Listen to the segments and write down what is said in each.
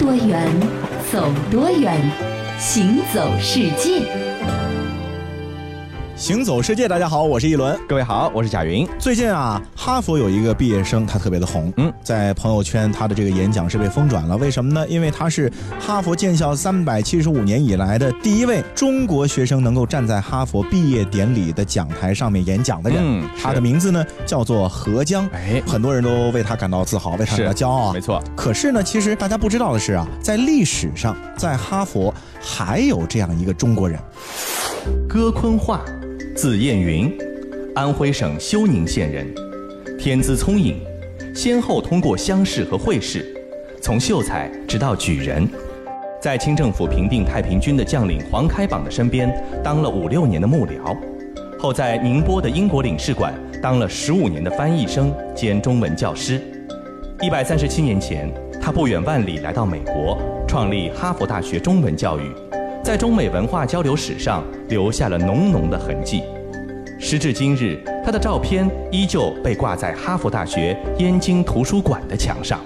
多远，走多远，行走世界。行走世界，大家好，我是一轮。各位好，我是贾云。最近啊，哈佛有一个毕业生，他特别的红。嗯，在朋友圈，他的这个演讲是被疯转了。为什么呢？因为他是哈佛建校三百七十五年以来的第一位中国学生能够站在哈佛毕业典礼的讲台上面演讲的人。嗯，他的名字呢叫做何江。哎，很多人都为他感到自豪，为他感到骄傲。没错。可是呢，其实大家不知道的是啊，在历史上，在哈佛还有这样一个中国人，戈坤化。字彦云，安徽省休宁县人，天资聪颖，先后通过乡试和会试，从秀才直到举人，在清政府平定太平军的将领黄开榜的身边当了五六年的幕僚，后在宁波的英国领事馆当了十五年的翻译生兼中文教师。一百三十七年前，他不远万里来到美国，创立哈佛大学中文教育。在中美文化交流史上留下了浓浓的痕迹。时至今日，他的照片依旧被挂在哈佛大学燕京图书馆的墙上。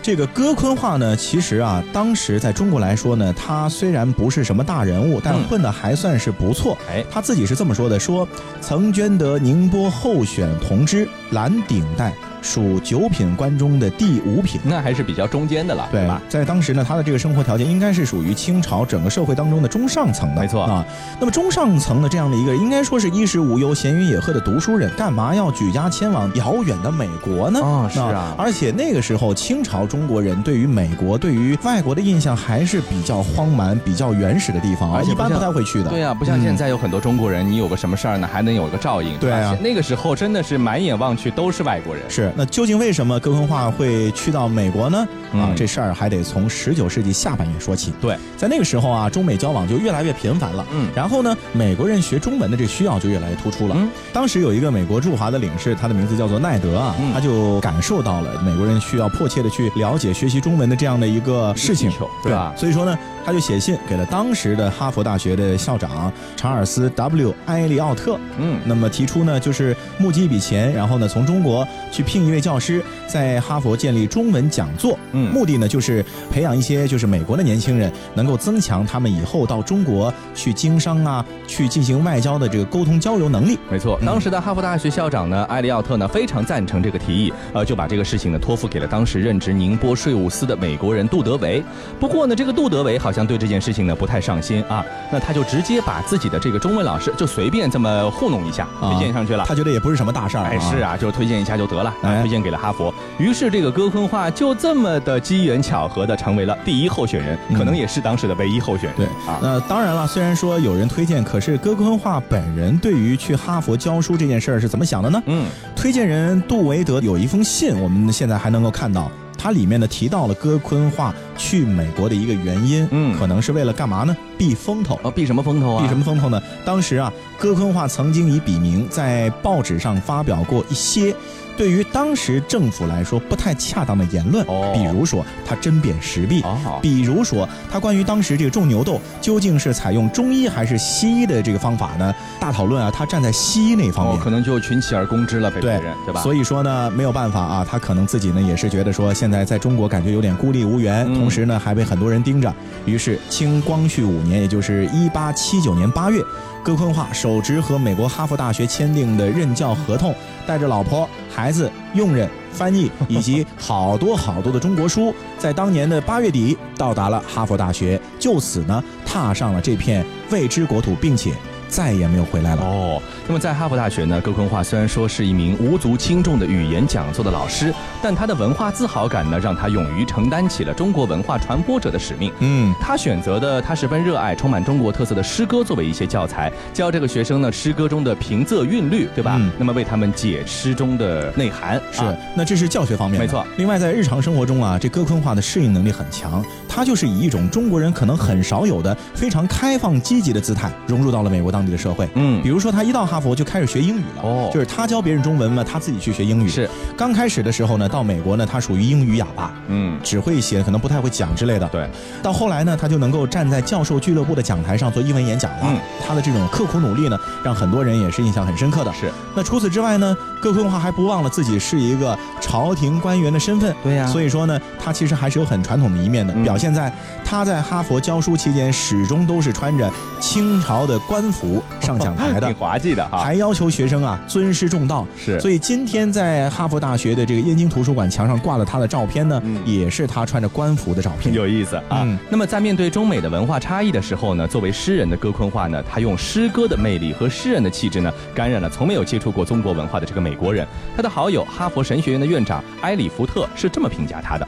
这个戈坤化呢，其实啊，当时在中国来说呢，他虽然不是什么大人物，但混的还算是不错。哎，他自己是这么说的：说曾捐得宁波候选同知蓝顶戴。属九品官中的第五品，那还是比较中间的了，对吧？在当时呢，他的这个生活条件应该是属于清朝整个社会当中的中上层的，没错啊。那么中上层的这样的一个，应该说是衣食无忧、闲云野鹤的读书人，干嘛要举家迁往遥远的美国呢？啊，是啊。而且那个时候，清朝中国人对于美国、对于外国的印象还是比较荒蛮、比较原始的地方，而一般不太会去的。对啊，不像现在有很多中国人，你有个什么事儿呢，还能有个照应。对啊，那个时候真的是满眼望去都是外国人。是，那究竟为什么？哥坤化会去到美国呢？啊，这事儿还得从十九世纪下半叶说起。对，在那个时候啊，中美交往就越来越频繁了。嗯，然后呢，美国人学中文的这需要就越来越突出了。嗯，当时有一个美国驻华的领事，他的名字叫做奈德啊，他就感受到了美国人需要迫切的去了解学习中文的这样的一个事情，对吧？所以说呢，他就写信给了当时的哈佛大学的校长查尔斯 ·W· 埃利奥特。嗯，那么提出呢，就是募集一笔钱，然后呢，从中国去聘一位教师。在哈佛建立中文讲座，嗯，目的呢就是培养一些就是美国的年轻人，能够增强他们以后到中国去经商啊，去进行外交的这个沟通交流能力。没错，当时的哈佛大学校长呢，埃利奥特呢非常赞成这个提议，呃，就把这个事情呢托付给了当时任职宁波税务司的美国人杜德维。不过呢，这个杜德维好像对这件事情呢不太上心啊，那他就直接把自己的这个中文老师就随便这么糊弄一下推荐上去了。他觉得也不是什么大事儿，哎，是啊，就推荐一下就得了，推荐给了哈佛。于是，这个戈昆化就这么的机缘巧合的成为了第一候选人，可能也是当时的唯一候选人。对啊，那当然了，虽然说有人推荐，可是戈昆化本人对于去哈佛教书这件事儿是怎么想的呢？嗯，推荐人杜维德有一封信，我们现在还能够看到。它里面呢提到了戈坤化去美国的一个原因，嗯，可能是为了干嘛呢？避风头啊？避什么风头啊？避什么风头呢？当时啊，戈坤化曾经以笔名在报纸上发表过一些。对于当时政府来说不太恰当的言论，比如说他针砭时弊，比如说他关于当时这个种牛痘究竟是采用中医还是西医的这个方法呢？大讨论啊，他站在西医那方面，可能就群起而攻之了，被别人对吧？所以说呢，没有办法啊，他可能自己呢也是觉得说现在在中国感觉有点孤立无援，同时呢还被很多人盯着，于是清光绪五年，也就是一八七九年八月。戈坤化手执和美国哈佛大学签订的任教合同，带着老婆、孩子、佣人、翻译以及好多好多的中国书，在当年的八月底到达了哈佛大学，就此呢踏上了这片未知国土，并且。再也没有回来了哦。那么在哈佛大学呢，戈坤化虽然说是一名无足轻重的语言讲座的老师，但他的文化自豪感呢，让他勇于承担起了中国文化传播者的使命。嗯，他选择的他十分热爱、充满中国特色的诗歌作为一些教材，教这个学生呢诗歌中的平仄韵律，对吧？那么为他们解诗中的内涵。是，那这是教学方面。没错。另外在日常生活中啊，这戈坤化的适应能力很强，他就是以一种中国人可能很少有的非常开放积极的姿态融入到了美国当。当地的社会。嗯，比如说他一到哈佛就开始学英语了。哦，就是他教别人中文嘛，他自己去学英语。是，刚开始的时候呢，到美国呢，他属于英语哑巴。嗯，只会写，可能不太会讲之类的。对，到后来呢，他就能够站在教授俱乐部的讲台上做英文演讲了。嗯，他的这种刻苦努力呢，让很多人也是印象很深刻的。是，那除此之外呢，葛坤华还不忘了自己是一个朝廷官员的身份。对呀，所以说呢，他其实还是有很传统的一面的，表现在他在哈佛教书期间，始终都是穿着清朝的官服上讲台的，挺滑稽的哈。还要求学生啊尊师重道。是，所以今天在哈佛大学的这个燕京图书馆墙上挂了他的照片呢，也是他穿着官服的照片，有意思啊。那么在面对中美的文化差异的时候呢，作为诗人的戈昆化呢，他用诗歌的魅力和诗人的气质呢，感染了从没有接触过中国文化的这个美国人。他的好友哈佛神学院的院长埃里福特是这么评价他的。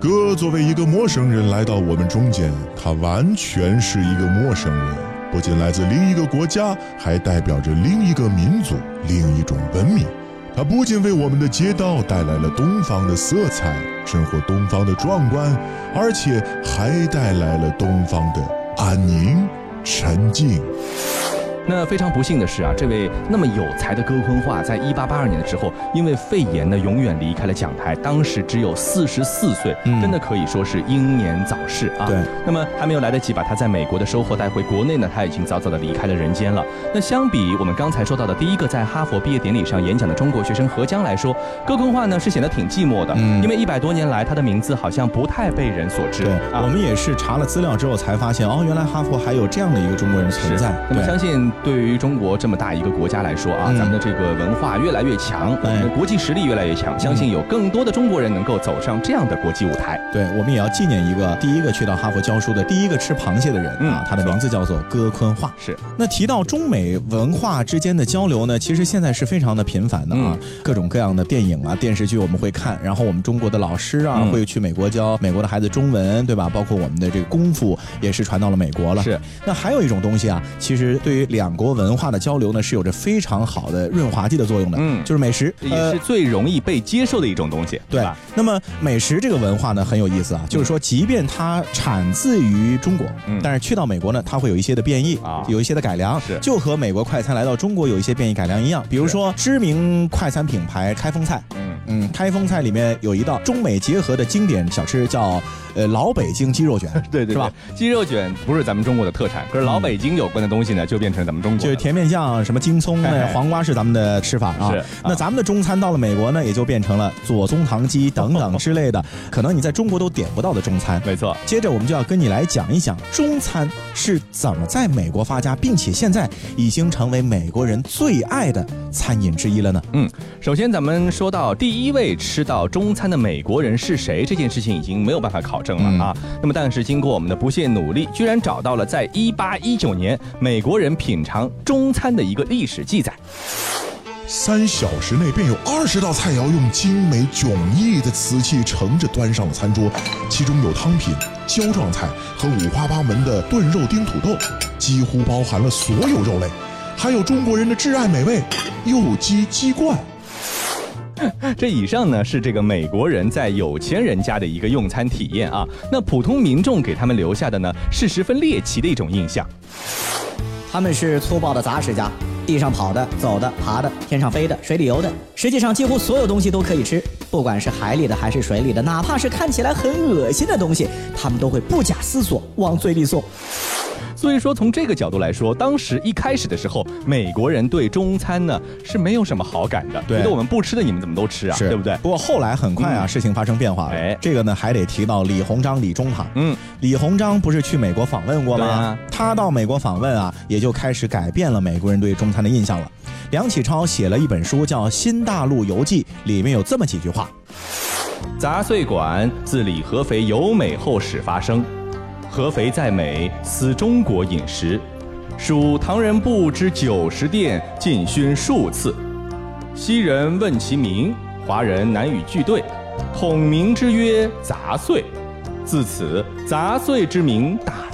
哥作为一个陌生人来到我们中间，他完全是一个陌生人，不仅来自另一个国家，还代表着另一个民族、另一种文明。它不仅为我们的街道带来了东方的色彩，生活东方的壮观，而且还带来了东方的安宁、沉静。那非常不幸的是啊，这位那么有才的哥坤化，在一八八二年的时候，因为肺炎呢，永远离开了讲台。当时只有四十四岁，真的可以说是英年早逝啊。对。那么还没有来得及把他在美国的收获带回国内呢，他已经早早的离开了人间了。那相比我们刚才说到的第一个在哈佛毕业典礼上演讲的中国学生何江来说，哥坤化呢是显得挺寂寞的，因为一百多年来他的名字好像不太被人所知。对，我们也是查了资料之后才发现，哦，原来哈佛还有这样的一个中国人存在。那么相信。对于中国这么大一个国家来说啊，咱们的这个文化越来越强，我们的国际实力越来越强，相信有更多的中国人能够走上这样的国际舞台。对，我们也要纪念一个第一个去到哈佛教书的第一个吃螃蟹的人啊，他的名字叫做戈坤化。是。那提到中美文化之间的交流呢，其实现在是非常的频繁的啊，各种各样的电影啊、电视剧我们会看，然后我们中国的老师啊会去美国教美国的孩子中文，对吧？包括我们的这个功夫也是传到了美国了。是。那还有一种东西啊，其实对于两国文化的交流呢，是有着非常好的润滑剂的作用的。嗯，就是美食，也是最容易被接受的一种东西，对吧？那么美食这个文化呢，很有意思啊。就是说，即便它产自于中国，但是去到美国呢，它会有一些的变异啊，有一些的改良，是就和美国快餐来到中国有一些变异改良一样。比如说，知名快餐品牌开封菜，嗯嗯，开封菜里面有一道中美结合的经典小吃，叫呃老北京鸡肉卷，对对，是吧？鸡肉卷不是咱们中国的特产，可是老北京有关的东西呢，就变成咱们中国就是甜面酱。什么京葱、黄瓜是咱们的吃法 啊？那咱们的中餐到了美国呢，也就变成了左宗棠鸡等等之类的，可能你在中国都点不到的中餐。没错。接着我们就要跟你来讲一讲中餐是怎么在美国发家，并且现在已经成为美国人最爱的餐饮之一了呢？嗯，首先咱们说到第一位吃到中餐的美国人是谁，这件事情已经没有办法考证了啊。那么但是经过我们的不懈努力，居然找到了在一八一九年美国人品尝中餐的。一个历史记载，三小时内便有二十道菜肴用精美迥异的瓷器盛着端上了餐桌，其中有汤品、胶状菜和五花八门的炖肉丁土豆，几乎包含了所有肉类，还有中国人的挚爱美味有机鸡冠。这以上呢是这个美国人在有钱人家的一个用餐体验啊，那普通民众给他们留下的呢是十分猎奇的一种印象。他们是粗暴的杂食家，地上跑的、走的、爬的、天上飞的、水里游的，实际上几乎所有东西都可以吃，不管是海里的还是水里的，哪怕是看起来很恶心的东西，他们都会不假思索往嘴里送。所以说，从这个角度来说，当时一开始的时候，美国人对中餐呢是没有什么好感的，觉得我们不吃的你们怎么都吃啊，对不对？不过后来很快啊，事情发生变化了。哎，这个呢还得提到李鸿章李中堂。嗯，李鸿章不是去美国访问过吗？他到美国访问啊，也就开始改变了美国人对中餐的印象了。梁启超写了一本书叫《新大陆游记》，里面有这么几句话：杂碎馆自李合肥游美后始发生。合肥在美，思中国饮食，属唐人不知九十店，进勋数次。昔人问其名，华人难与俱对，统名之曰杂碎。自此，杂碎之名大。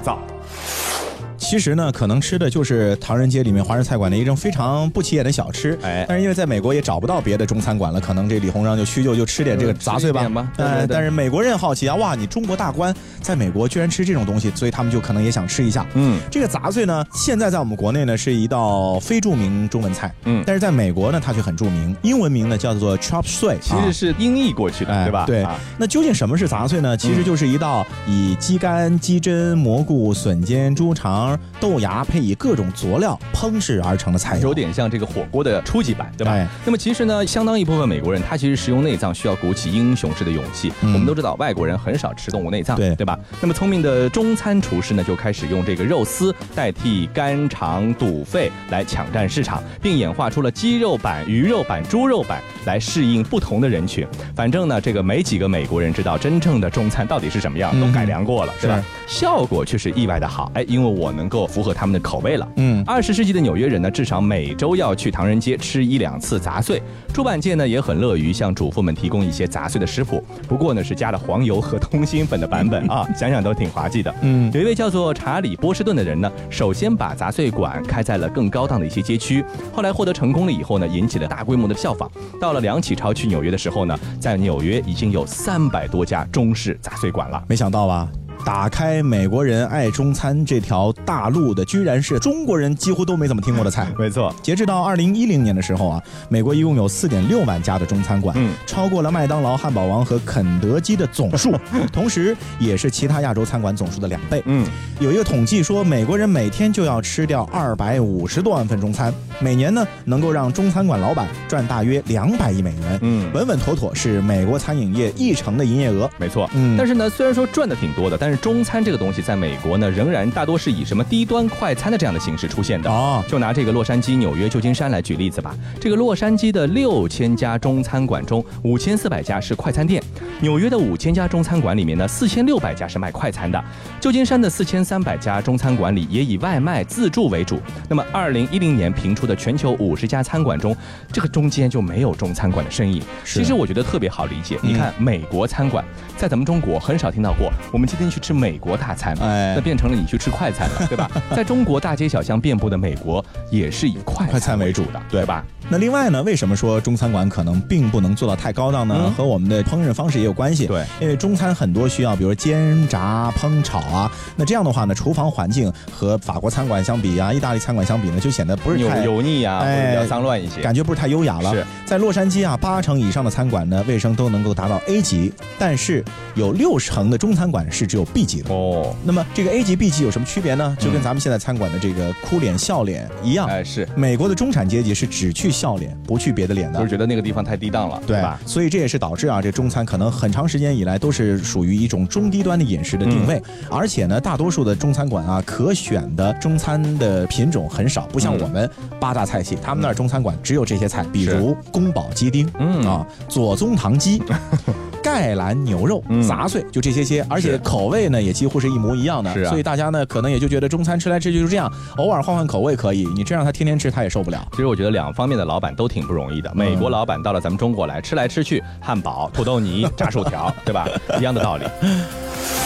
其实呢，可能吃的就是唐人街里面华人菜馆的一种非常不起眼的小吃。哎，但是因为在美国也找不到别的中餐馆了，可能这李鸿章就屈就就吃点这个杂碎吧。哎，但是美国人好奇啊，哇，你中国大官在美国居然吃这种东西，所以他们就可能也想吃一下。嗯，这个杂碎呢，现在在我们国内呢是一道非著名中文菜。嗯，但是在美国呢，它却很著名，英文名呢叫做 chop suey，其实是音译过去的，对吧？对。那究竟什么是杂碎呢？其实就是一道以鸡肝、鸡胗、蘑菇、笋尖、猪肠、豆芽配以各种佐料烹制而成的菜，有点像这个火锅的初级版，对吧？那么其实呢，相当一部分美国人他其实食用内脏需要鼓起英雄式的勇气。我们都知道外国人很少吃动物内脏，对对吧？那么聪明的中餐厨师呢，就开始用这个肉丝代替肝肠、肚肺来抢占市场，并演化出了鸡肉版、鱼肉版、猪肉版来适应不同的人群。反正呢，这个没几个美国人知道真正的中餐到底是什么样，都改良过了，是吧？效果却是意外的好，哎，因为我能够符合他们的口味了。嗯，二十世纪的纽约人呢，至少每周要去唐人街吃一两次杂碎。出版界呢也很乐于向主妇们提供一些杂碎的食谱，不过呢是加了黄油和通心粉的版本啊，想想都挺滑稽的。嗯，有一位叫做查理波士顿的人呢，首先把杂碎馆开在了更高档的一些街区，后来获得成功了以后呢，引起了大规模的效仿。到了梁启超去纽约的时候呢，在纽约已经有三百多家中式杂碎馆了，没想到吧？打开美国人爱中餐这条大路的，居然是中国人几乎都没怎么听过的菜。没错，截至到二零一零年的时候啊，美国一共有四点六万家的中餐馆，嗯，超过了麦当劳、汉堡王和肯德基的总数，同时也是其他亚洲餐馆总数的两倍。嗯，有一个统计说，美国人每天就要吃掉二百五十多万份中餐，每年呢能够让中餐馆老板赚大约两百亿美元。嗯，稳稳妥妥是美国餐饮业一成的营业额。没错，嗯，但是呢，虽然说赚的挺多的，但是中餐这个东西在美国呢，仍然大多是以什么低端快餐的这样的形式出现的啊。就拿这个洛杉矶、纽约、旧金山来举例子吧。这个洛杉矶的六千家中餐馆中，五千四百家是快餐店；纽约的五千家中餐馆里面呢，四千六百家是卖快餐的；旧金山的四千三百家中餐馆里也以外卖自助为主。那么，二零一零年评出的全球五十家餐馆中，这个中间就没有中餐馆的身影。其实我觉得特别好理解。你看，美国餐馆在咱们中国很少听到过。我们今天去吃美。国大餐，哎，那变成了你去吃快餐了，对吧？在中国大街小巷遍布的美国，也是以快餐为主的，对吧？那另外呢，为什么说中餐馆可能并不能做到太高档呢？和我们的烹饪方式也有关系。对，因为中餐很多需要，比如煎炸烹炒啊。那这样的话呢，厨房环境和法国餐馆相比啊，意大利餐馆相比呢，就显得不是太油腻啊，比较脏乱一些，感觉不是太优雅了。是在洛杉矶啊，八成以上的餐馆呢，卫生都能够达到 A 级，但是有六成的中餐馆是只有 B 级的。哦，那么这个 A 级 B 级有什么区别呢？就跟咱们现在餐馆的这个哭脸笑脸一样。哎，是美国的中产阶级是只去笑脸，不去别的脸的，就是觉得那个地方太低档了，对吧？所以这也是导致啊，这中餐可能很长时间以来都是属于一种中低端的饮食的定位，而且呢，大多数的中餐馆啊，可选的中餐的品种很少，不像我们八大菜系，他们那儿中餐馆只有这些菜，比如宫保鸡丁，嗯。啊，左宗棠鸡。盖兰牛肉杂碎就这些些，而且口味呢也几乎是一模一样的，所以大家呢可能也就觉得中餐吃来吃去就是这样，偶尔换换口味可以，你这让他天天吃他也受不了。其实我觉得两方面的老板都挺不容易的，美国老板到了咱们中国来吃来吃去，汉堡、土豆泥、炸薯条，对吧？一样的道理。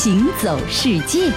行走世界。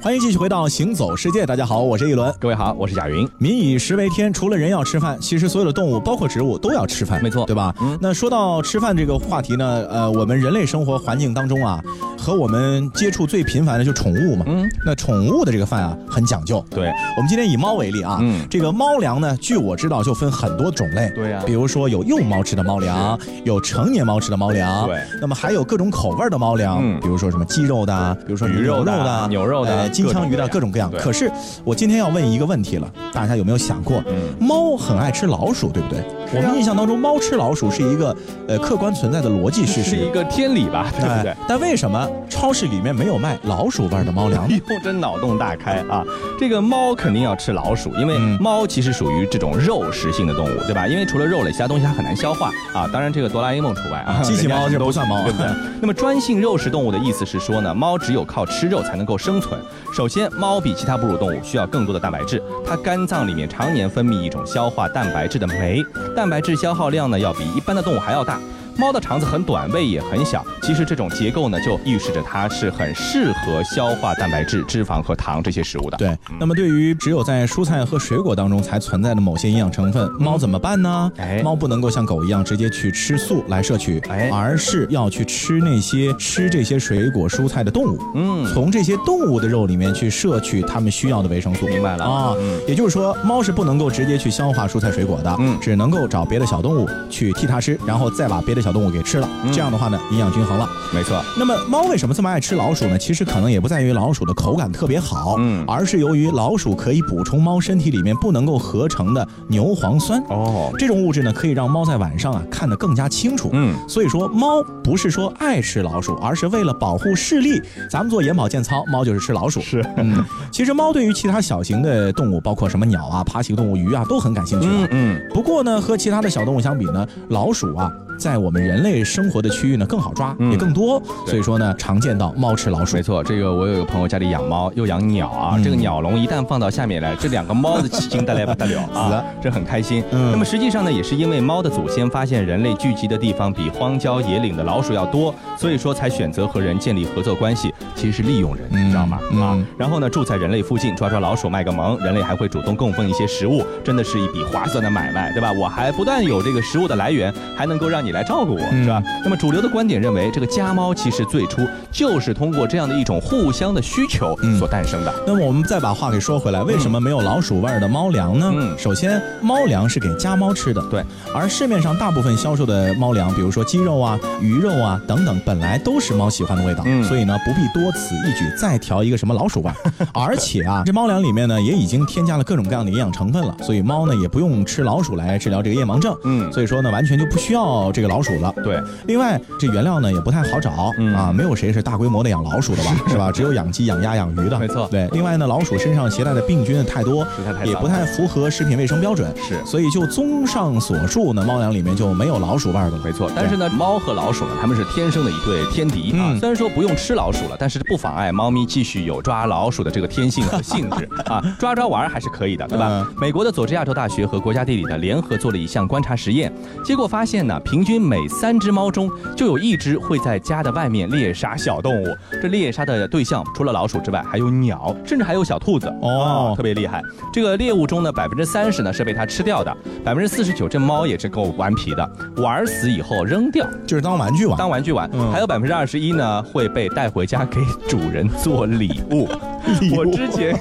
欢迎继续回到《行走世界》，大家好，我是一轮，各位好，我是贾云。民以食为天，除了人要吃饭，其实所有的动物，包括植物，都要吃饭，没错，对吧？嗯。那说到吃饭这个话题呢，呃，我们人类生活环境当中啊，和我们接触最频繁的就宠物嘛。嗯。那宠物的这个饭啊，很讲究。对。我们今天以猫为例啊，嗯，这个猫粮呢，据我知道就分很多种类。对呀。比如说有幼猫吃的猫粮，有成年猫吃的猫粮。对。那么还有各种口味的猫粮，嗯，比如说什么鸡肉的，比如说鱼肉的、牛肉的。金枪鱼的各种各样。可是我今天要问一个问题了，大家有没有想过，猫很爱吃老鼠，对不对？我们印象当中，猫吃老鼠是一个呃客观存在的逻辑事实，是一个天理吧，对不对？但为什么超市里面没有卖老鼠味的猫粮？哟，真脑洞大开啊！这个猫肯定要吃老鼠，因为猫其实属于这种肉食性的动物，对吧？因为除了肉类，其他东西它很难消化啊。当然，这个哆啦 A 梦除外啊，机器猫这不算猫，对不对？那么专性肉食动物的意思是说呢，猫只有靠吃肉才能够生存。首先，猫比其他哺乳动物需要更多的蛋白质，它肝脏里面常年分泌一种消化蛋白质的酶，蛋白质消耗量呢要比一般的动物还要大。猫的肠子很短，胃也很小。其实这种结构呢，就预示着它是很适合消化蛋白质、脂肪和糖这些食物的。对。那么对于只有在蔬菜和水果当中才存在的某些营养成分，猫怎么办呢？哎，猫不能够像狗一样直接去吃素来摄取，哎，而是要去吃那些吃这些水果蔬菜的动物。嗯。从这些动物的肉里面去摄取它们需要的维生素。明白了啊。嗯。也就是说，猫是不能够直接去消化蔬菜水果的，嗯，只能够找别的小动物去替它吃，然后再把别的。小动物给吃了，这样的话呢，营养均衡了。没错。那么猫为什么这么爱吃老鼠呢？其实可能也不在于老鼠的口感特别好，嗯，而是由于老鼠可以补充猫身体里面不能够合成的牛磺酸。哦，这种物质呢，可以让猫在晚上啊看得更加清楚。嗯，所以说猫不是说爱吃老鼠，而是为了保护视力。咱们做眼保健操，猫就是吃老鼠。是，嗯，其实猫对于其他小型的动物，包括什么鸟啊、爬行动物、鱼啊，都很感兴趣。嗯嗯。不过呢，和其他的小动物相比呢，老鼠啊。在我们人类生活的区域呢，更好抓，也更多，所以说呢，常见到猫吃老鼠。没错，这个我有一个朋友家里养猫，又养鸟啊，这个鸟笼一旦放到下面来，这两个猫的起劲得来不得了啊，这很开心。那么实际上呢，也是因为猫的祖先发现人类聚集的地方比荒郊野岭的老鼠要多，所以说才选择和人建立合作关系，其实是利用人，你知道吗？啊，然后呢，住在人类附近抓抓老鼠卖个萌，人类还会主动供奉一些食物，真的是一笔划算的买卖，对吧？我还不但有这个食物的来源，还能够让你来照顾我。是吧？那么主流的观点认为，这个家猫其实最初就是通过这样的一种互相的需求所诞生的。那么我们再把话给说回来，为什么没有老鼠味儿的猫粮呢？嗯，首先猫粮是给家猫吃的，对。而市面上大部分销售的猫粮，比如说鸡肉啊、鱼肉啊等等，本来都是猫喜欢的味道，嗯，所以呢不必多此一举再调一个什么老鼠味。而且啊，这猫粮里面呢也已经添加了各种各样的营养成分了，所以猫呢也不用吃老鼠来治疗这个夜盲症，嗯，所以说呢完全就不需要这个老鼠了。对。另外，这原料呢也不太好找啊，没有谁是大规模的养老鼠的吧，是吧？只有养鸡、养鸭、养鱼的。没错。对，另外呢，老鼠身上携带的病菌太多，也不太符合食品卫生标准。是。所以就综上所述呢，猫粮里面就没有老鼠味的了。没错。但是呢，猫和老鼠呢，它们是天生的一对天敌啊。虽然说不用吃老鼠了，但是不妨碍猫咪继续有抓老鼠的这个天性和性质 啊，抓抓玩还是可以的，对吧？美国的佐治亚州大学和国家地理的联合做了一项观察实验，结果发现呢，平均每三只猫中就有一只会在家的外面猎杀小动物，这猎杀的对象除了老鼠之外，还有鸟，甚至还有小兔子。哦，特别厉害。这个猎物中呢，百分之三十呢是被它吃掉的，百分之四十九这猫也是够顽皮的，玩死以后扔掉，就是当玩具玩，当玩具玩。还有百分之二十一呢会被带回家给主人做礼物。我之前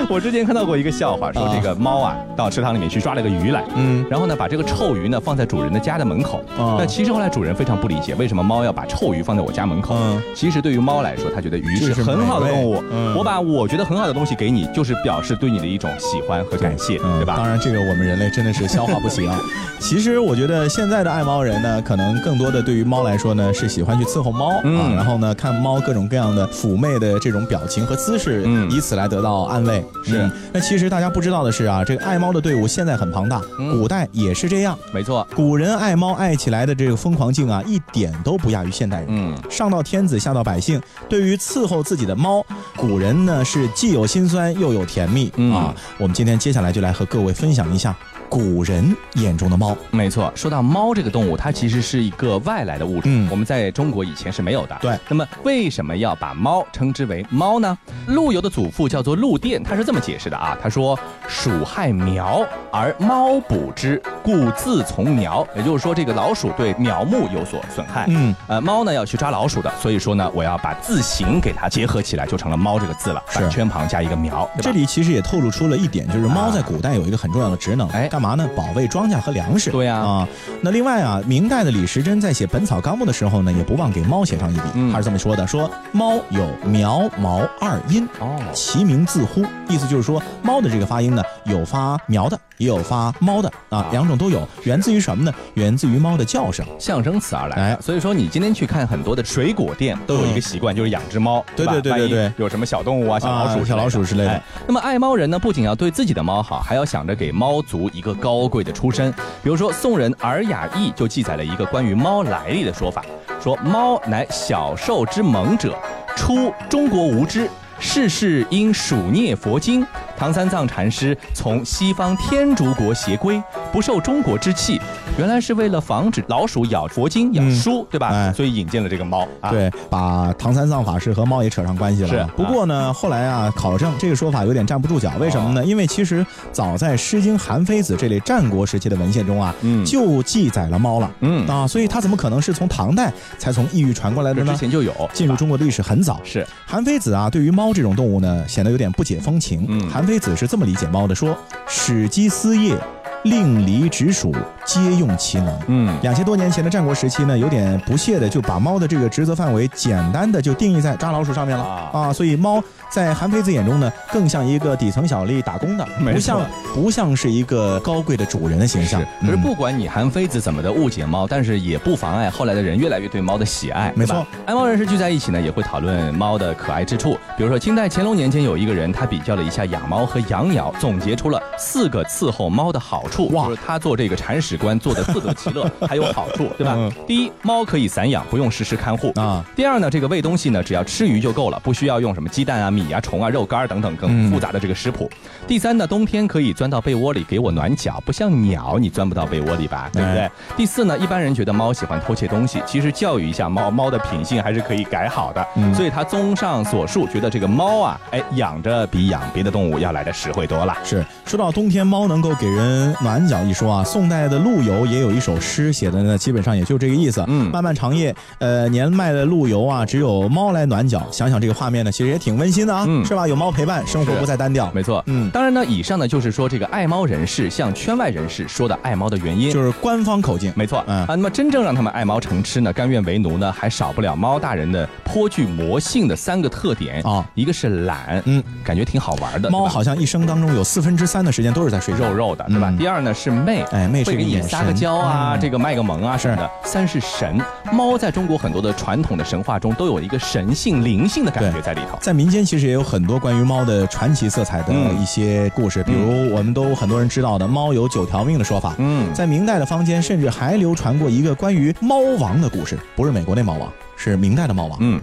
我之前看到过一个笑话，说这个猫啊到池塘里面去抓了个鱼来，嗯，然后呢把这个臭鱼呢放在主人的家的门口，那其实后来主人非常不理解。为什么猫要把臭鱼放在我家门口？嗯，其实对于猫来说，它觉得鱼是很好的动物。嗯，我把我觉得很好的东西给你，就是表示对你的一种喜欢和感谢，对吧？当然，这个我们人类真的是消化不行。其实我觉得现在的爱猫人呢，可能更多的对于猫来说呢，是喜欢去伺候猫啊，然后呢看猫各种各样的妩媚的这种表情和姿势，嗯，以此来得到安慰。是。那其实大家不知道的是啊，这个爱猫的队伍现在很庞大，古代也是这样。没错，古人爱猫爱起来的这个疯狂劲啊，一点都不亚于现代人。嗯，上到天子，下到百姓，对于伺候自己的猫，古人呢是既有心酸又有甜蜜啊。我们今天接下来就来和各位分享一下。古人眼中的猫，没错。说到猫这个动物，它其实是一个外来的物种，我们在中国以前是没有的。对。那么为什么要把猫称之为猫呢？陆游的祖父叫做陆佃，他是这么解释的啊，他说：“鼠害苗而猫捕之，故自从苗。”也就是说，这个老鼠对苗木有所损害。嗯。呃，猫呢要去抓老鼠的，所以说呢，我要把字形给它结合起来，就成了猫这个字了。反圈旁加一个苗。这里其实也透露出了一点，就是猫在古代有一个很重要的职能。哎。干嘛呢？保卫庄稼和粮食。对呀啊，那另外啊，明代的李时珍在写《本草纲目》的时候呢，也不忘给猫写上一笔，他是这么说的：说猫有苗毛二音，哦，其名自呼，意思就是说猫的这个发音呢，有发苗的。也有发猫的啊，两种都有，源自于什么呢？源自于猫的叫声，象声词而来。哎，所以说你今天去看很多的水果店，都有一个习惯，就是养只猫，对对对对对，有什么小动物啊，小老鼠、小老鼠之类的。那么爱猫人呢，不仅要对自己的猫好，还要想着给猫族一个个高贵的出身。比如说宋人《尔雅义》就记载了一个关于猫来历的说法，说猫乃小兽之盟者，出中国无知，世世因鼠孽佛经。唐三藏禅师从西方天竺国携归，不受中国之气，原来是为了防止老鼠咬佛经、咬书，对吧？哎所以引进了这个猫。对，把唐三藏法师和猫也扯上关系了。是。不过呢，后来啊，考证这个说法有点站不住脚。为什么呢？因为其实早在《诗经·韩非子》这类战国时期的文献中啊，嗯就记载了猫了。嗯啊，所以它怎么可能是从唐代才从异域传过来的呢？之前就有，进入中国的历史很早。是。韩非子啊，对于猫这种动物呢，显得有点不解风情。嗯。韩妃子是这么理解猫的，说：“使鸡思业，令离直属。”皆用其能。嗯，两千多年前的战国时期呢，有点不屑的就把猫的这个职责范围简单的就定义在抓老鼠上面了啊，所以猫在韩非子眼中呢，更像一个底层小吏打工的，不像不像是一个高贵的主人的形象。可是不管你韩非子怎么的误解猫，但是也不妨碍后来的人越来越对猫的喜爱。没错，爱猫人士聚在一起呢，也会讨论猫的可爱之处。比如说清代乾隆年间有一个人，他比较了一下养猫和养鸟，总结出了四个伺候猫的好处。哇，就是他做这个铲屎官做的自得。其乐 还有好处，对吧？第一，猫可以散养，不用时时看护啊。第二呢，这个喂东西呢，只要吃鱼就够了，不需要用什么鸡蛋啊、米啊、虫啊、肉干等等更复杂的这个食谱。第三呢，冬天可以钻到被窝里给我暖脚，不像鸟，你钻不到被窝里吧？对不对？第四呢，一般人觉得猫喜欢偷窃东西，其实教育一下猫，猫的品性还是可以改好的。所以他综上所述，觉得这个猫啊，哎，养着比养别的动物要来的实惠多了。是说到冬天猫能够给人暖脚一说啊，宋代的陆游也有一。首诗写的呢，基本上也就这个意思。嗯，漫漫长夜，呃，年迈的陆游啊，只有猫来暖脚。想想这个画面呢，其实也挺温馨的啊，是吧？有猫陪伴，生活不再单调。没错，嗯。当然呢，以上呢就是说这个爱猫人士向圈外人士说的爱猫的原因，就是官方口径。没错，嗯啊。那么真正让他们爱猫成痴呢，甘愿为奴呢，还少不了猫大人的颇具魔性的三个特点啊。一个是懒，嗯，感觉挺好玩的。猫好像一生当中有四分之三的时间都是在睡肉肉的，对吧？第二呢是媚，哎，媚是给你撒个娇啊。啊，这个卖个萌啊什么的。三是神，猫在中国很多的传统的神话中都有一个神性灵性的感觉在里头。在民间其实也有很多关于猫的传奇色彩的一些故事，比如我们都很多人知道的猫有九条命的说法。嗯，在明代的坊间甚至还流传过一个关于猫王的故事，不是美国那猫王，是明代的猫王。嗯，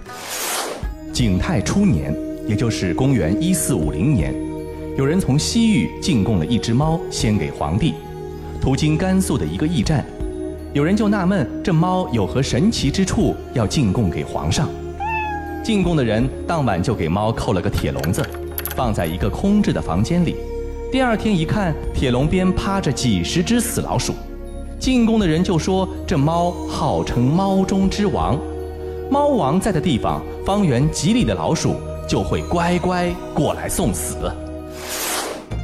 景泰初年，也就是公元一四五零年，有人从西域进贡了一只猫，献给皇帝。途经甘肃的一个驿站，有人就纳闷：这猫有何神奇之处，要进贡给皇上？进贡的人当晚就给猫扣了个铁笼子，放在一个空置的房间里。第二天一看，铁笼边趴着几十只死老鼠。进贡的人就说：这猫号称猫中之王，猫王在的地方，方圆几里的老鼠就会乖乖过来送死。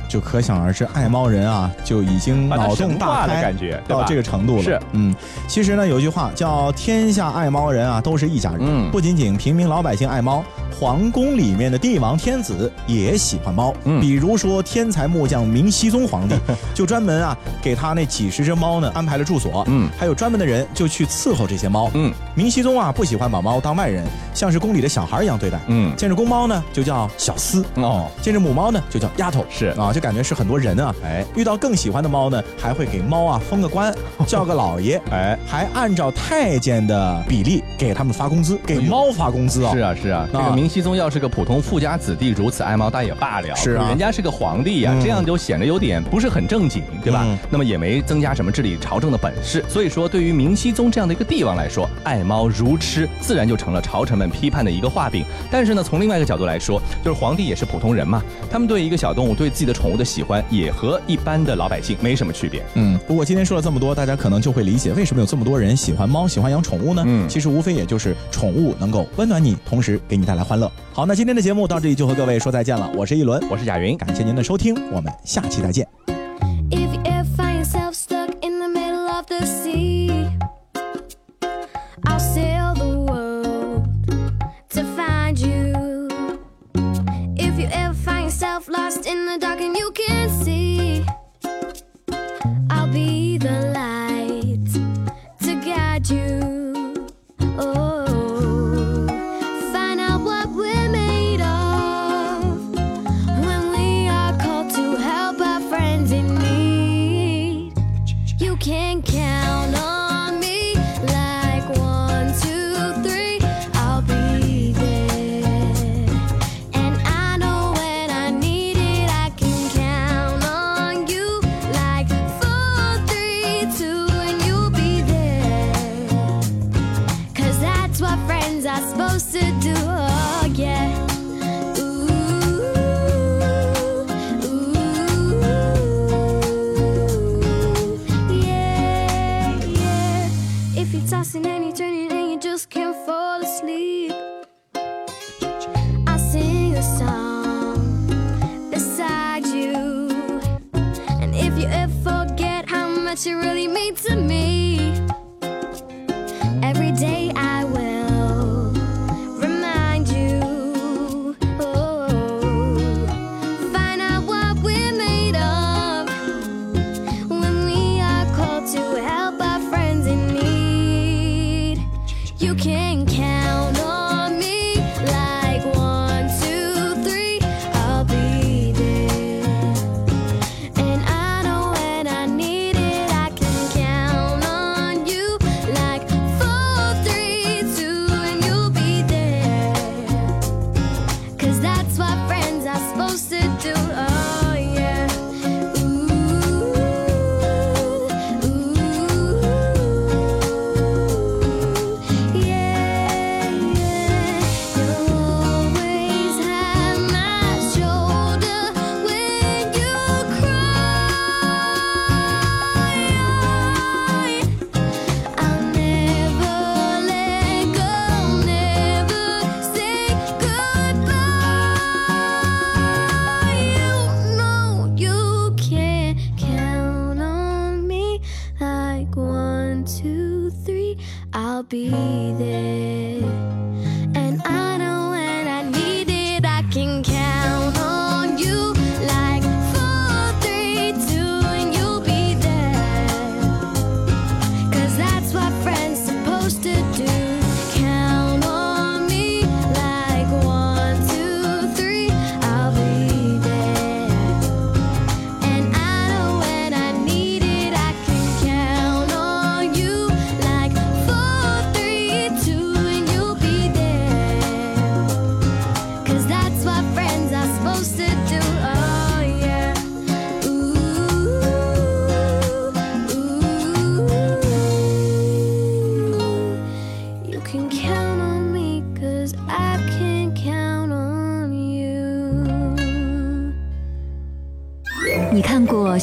就可想而知，爱猫人啊，就已经脑洞大开感觉到这个程度了。是，嗯，其实呢，有句话叫“天下爱猫人啊，都是一家人”。嗯，不仅仅平民老百姓爱猫。皇宫里面的帝王天子也喜欢猫，嗯。比如说天才木匠明熹宗皇帝，就专门啊给他那几十只猫呢安排了住所，嗯，还有专门的人就去伺候这些猫，嗯，明熹宗啊不喜欢把猫当外人，像是宫里的小孩一样对待，嗯，见着公猫呢就叫小厮，哦，见着母猫呢就叫丫头，是。啊，就感觉是很多人啊，哎，遇到更喜欢的猫呢，还会给猫啊封个官，叫个老爷，哎，还按照太监的比例给他们发工资，给猫发工资啊，是啊是啊，这个明。熹宗要是个普通富家子弟，如此爱猫倒也罢了。是啊，人家是个皇帝呀，这样就显得有点不是很正经，对吧？那么也没增加什么治理朝政的本事。所以说，对于明熹宗这样的一个帝王来说，爱猫如痴，自然就成了朝臣们批判的一个画饼。但是呢，从另外一个角度来说，就是皇帝也是普通人嘛，他们对一个小动物、对自己的宠物的喜欢，也和一般的老百姓没什么区别。嗯，不过今天说了这么多，大家可能就会理解为什么有这么多人喜欢猫、喜欢养宠物呢？嗯，其实无非也就是宠物能够温暖你，同时给你带来欢乐。好那今天的节目到这里就和各位说再见了。我是一轮。我是贾云。感谢您的收听我们下期再见。Lost in the dark and you can see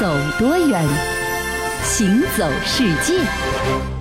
走多远，行走世界。